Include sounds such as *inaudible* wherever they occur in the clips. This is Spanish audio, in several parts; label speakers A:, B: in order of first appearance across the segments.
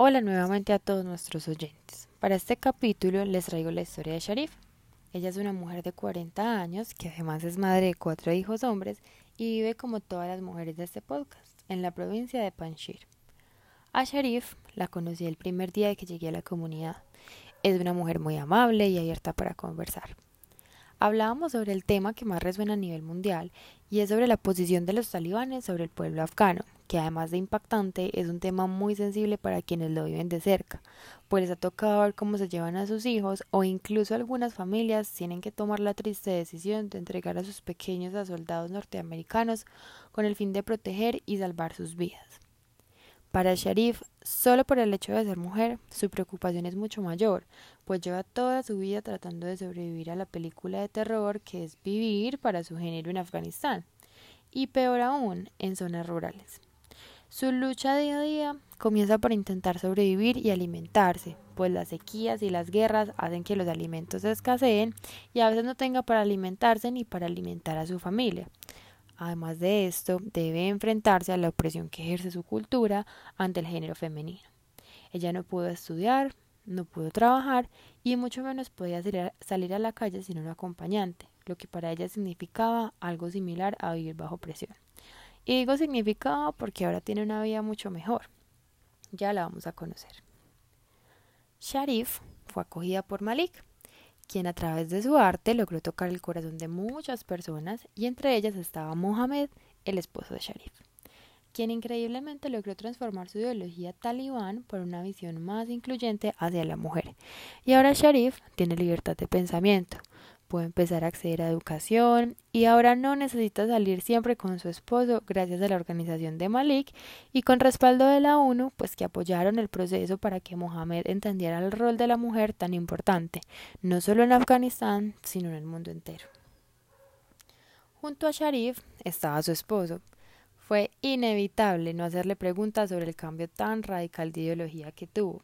A: Hola nuevamente a todos nuestros oyentes. Para este capítulo les traigo la historia de Sharif. Ella es una mujer de 40 años que además es madre de cuatro hijos hombres y vive como todas las mujeres de este podcast, en la provincia de Panjshir. A Sharif la conocí el primer día que llegué a la comunidad. Es una mujer muy amable y abierta para conversar. Hablábamos sobre el tema que más resuena a nivel mundial y es sobre la posición de los talibanes sobre el pueblo afgano, que además de impactante es un tema muy sensible para quienes lo viven de cerca, pues ha tocado ver cómo se llevan a sus hijos o incluso algunas familias tienen que tomar la triste decisión de entregar a sus pequeños a soldados norteamericanos con el fin de proteger y salvar sus vidas. Para Sharif, solo por el hecho de ser mujer, su preocupación es mucho mayor, pues lleva toda su vida tratando de sobrevivir a la película de terror que es vivir para su género en Afganistán, y peor aún, en zonas rurales. Su lucha día a día comienza por intentar sobrevivir y alimentarse, pues las sequías y las guerras hacen que los alimentos escaseen y a veces no tenga para alimentarse ni para alimentar a su familia. Además de esto, debe enfrentarse a la opresión que ejerce su cultura ante el género femenino. Ella no pudo estudiar, no pudo trabajar y mucho menos podía salir a la calle sin un acompañante, lo que para ella significaba algo similar a vivir bajo presión. Y digo significado porque ahora tiene una vida mucho mejor. Ya la vamos a conocer. Sharif fue acogida por Malik, quien a través de su arte logró tocar el corazón de muchas personas y entre ellas estaba Mohamed, el esposo de Sharif, quien increíblemente logró transformar su ideología talibán por una visión más incluyente hacia la mujer. Y ahora Sharif tiene libertad de pensamiento, puede empezar a acceder a educación y ahora no necesita salir siempre con su esposo gracias a la organización de Malik y con respaldo de la ONU, pues que apoyaron el proceso para que Mohamed entendiera el rol de la mujer tan importante, no solo en Afganistán, sino en el mundo entero. Junto a Sharif estaba su esposo. Fue inevitable no hacerle preguntas sobre el cambio tan radical de ideología que tuvo.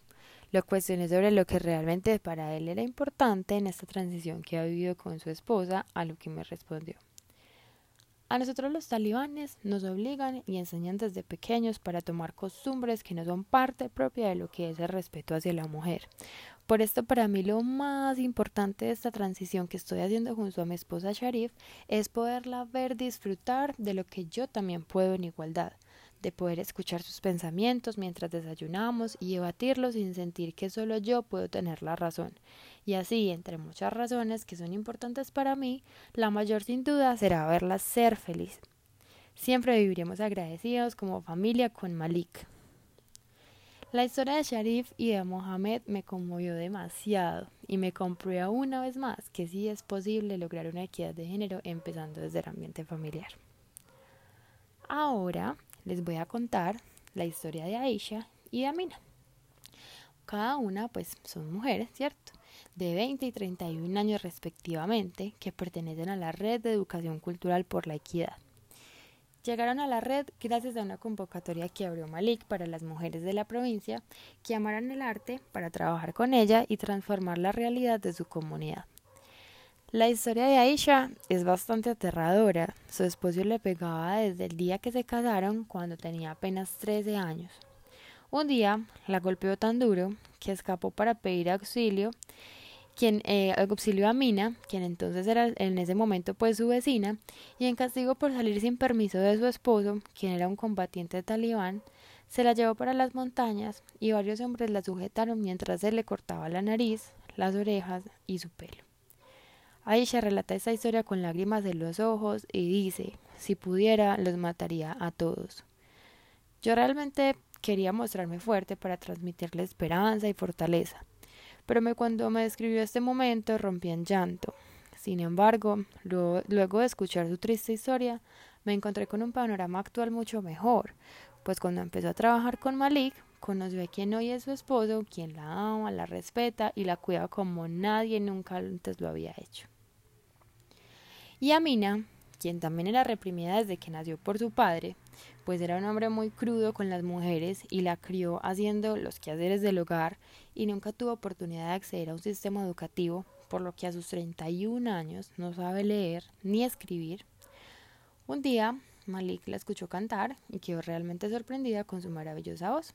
A: Lo cuestioné sobre lo que realmente para él era importante en esta transición que ha vivido con su esposa, a lo que me respondió. A nosotros los talibanes nos obligan y enseñan desde pequeños para tomar costumbres que no son parte propia de lo que es el respeto hacia la mujer. Por esto para mí lo más importante de esta transición que estoy haciendo junto a mi esposa Sharif es poderla ver disfrutar de lo que yo también puedo en igualdad, de poder escuchar sus pensamientos mientras desayunamos y debatirlos sin sentir que solo yo puedo tener la razón. Y así, entre muchas razones que son importantes para mí, la mayor sin duda será verla ser feliz. Siempre viviremos agradecidos como familia con Malik. La historia de Sharif y de Mohamed me conmovió demasiado y me comprueba una vez más que sí es posible lograr una equidad de género empezando desde el ambiente familiar. Ahora les voy a contar la historia de Aisha y de Amina. Cada una, pues, son mujeres, ¿cierto? De 20 y 31 años respectivamente, que pertenecen a la Red de Educación Cultural por la Equidad. Llegaron a la red gracias a una convocatoria que abrió Malik para las mujeres de la provincia que amaran el arte para trabajar con ella y transformar la realidad de su comunidad. La historia de Aisha es bastante aterradora. Su esposo le pegaba desde el día que se casaron cuando tenía apenas 13 años. Un día la golpeó tan duro que escapó para pedir auxilio, quien eh, auxilio a Mina, quien entonces era en ese momento pues su vecina, y en castigo por salir sin permiso de su esposo, quien era un combatiente talibán, se la llevó para las montañas y varios hombres la sujetaron mientras él le cortaba la nariz, las orejas y su pelo. Aisha relata esta historia con lágrimas en los ojos y dice, si pudiera, los mataría a todos. Yo realmente quería mostrarme fuerte para transmitirle esperanza y fortaleza, pero me, cuando me describió este momento rompí en llanto. Sin embargo, luego, luego de escuchar su triste historia, me encontré con un panorama actual mucho mejor, pues cuando empezó a trabajar con Malik, conoció a quien hoy es su esposo, quien la ama, la respeta y la cuida como nadie nunca antes lo había hecho. Y Amina, quien también era reprimida desde que nació por su padre, pues era un hombre muy crudo con las mujeres y la crió haciendo los quehaceres del hogar y nunca tuvo oportunidad de acceder a un sistema educativo, por lo que a sus 31 años no sabe leer ni escribir. Un día Malik la escuchó cantar y quedó realmente sorprendida con su maravillosa voz.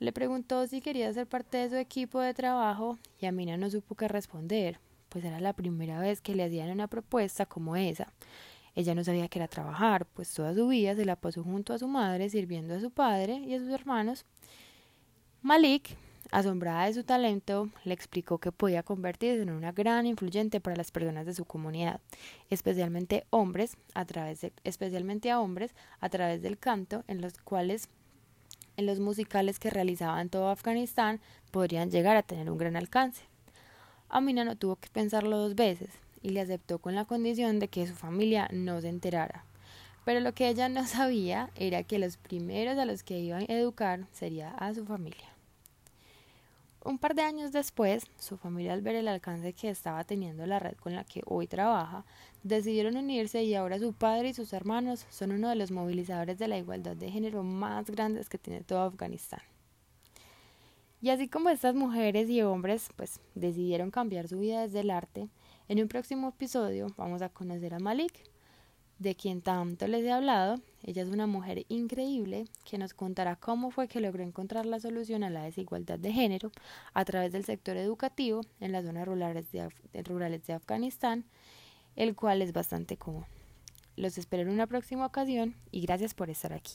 A: Le preguntó si quería ser parte de su equipo de trabajo y Amina no supo qué responder, pues era la primera vez que le hacían una propuesta como esa. Ella no sabía que era trabajar, pues toda su vida se la pasó junto a su madre sirviendo a su padre y a sus hermanos. Malik, asombrada de su talento, le explicó que podía convertirse en una gran influyente para las personas de su comunidad, especialmente hombres, a través de, especialmente a hombres a través del canto, en los cuales en los musicales que realizaba en todo Afganistán podrían llegar a tener un gran alcance. Amina no tuvo que pensarlo dos veces y le aceptó con la condición de que su familia no se enterara. Pero lo que ella no *laughs* sabía era que los primeros a los que iba a educar sería a su familia. Un par de años después, su familia al ver el alcance que estaba teniendo la red con la que hoy trabaja, decidieron unirse y ahora su padre y sus hermanos son uno de los movilizadores de la igualdad de género más grandes que tiene todo Afganistán. Y así como estas mujeres y hombres pues decidieron cambiar su vida desde el arte, en un próximo episodio vamos a conocer a Malik, de quien tanto les he hablado. Ella es una mujer increíble que nos contará cómo fue que logró encontrar la solución a la desigualdad de género a través del sector educativo en las zonas rurales de, rurales de Afganistán, el cual es bastante común. Los espero en una próxima ocasión y gracias por estar aquí.